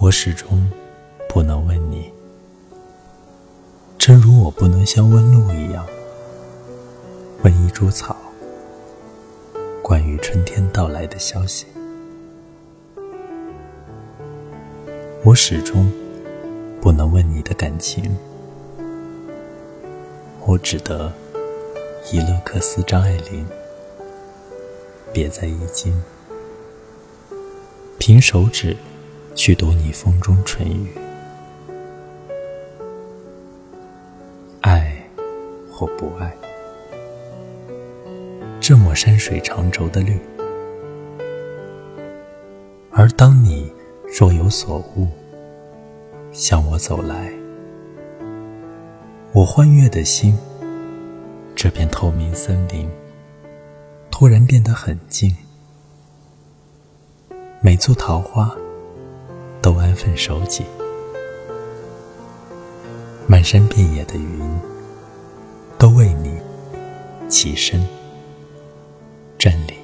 我始终不能问你，正如我不能像问路一样问一株草关于春天到来的消息。我始终不能问你的感情，我只得以勒克斯·张爱玲别在衣襟，凭手指。去读你风中春雨，爱或不爱，这抹山水长轴的绿。而当你若有所悟，向我走来，我欢悦的心，这片透明森林突然变得很静，每簇桃花。都安分守己，漫山遍野的云都为你起身站立。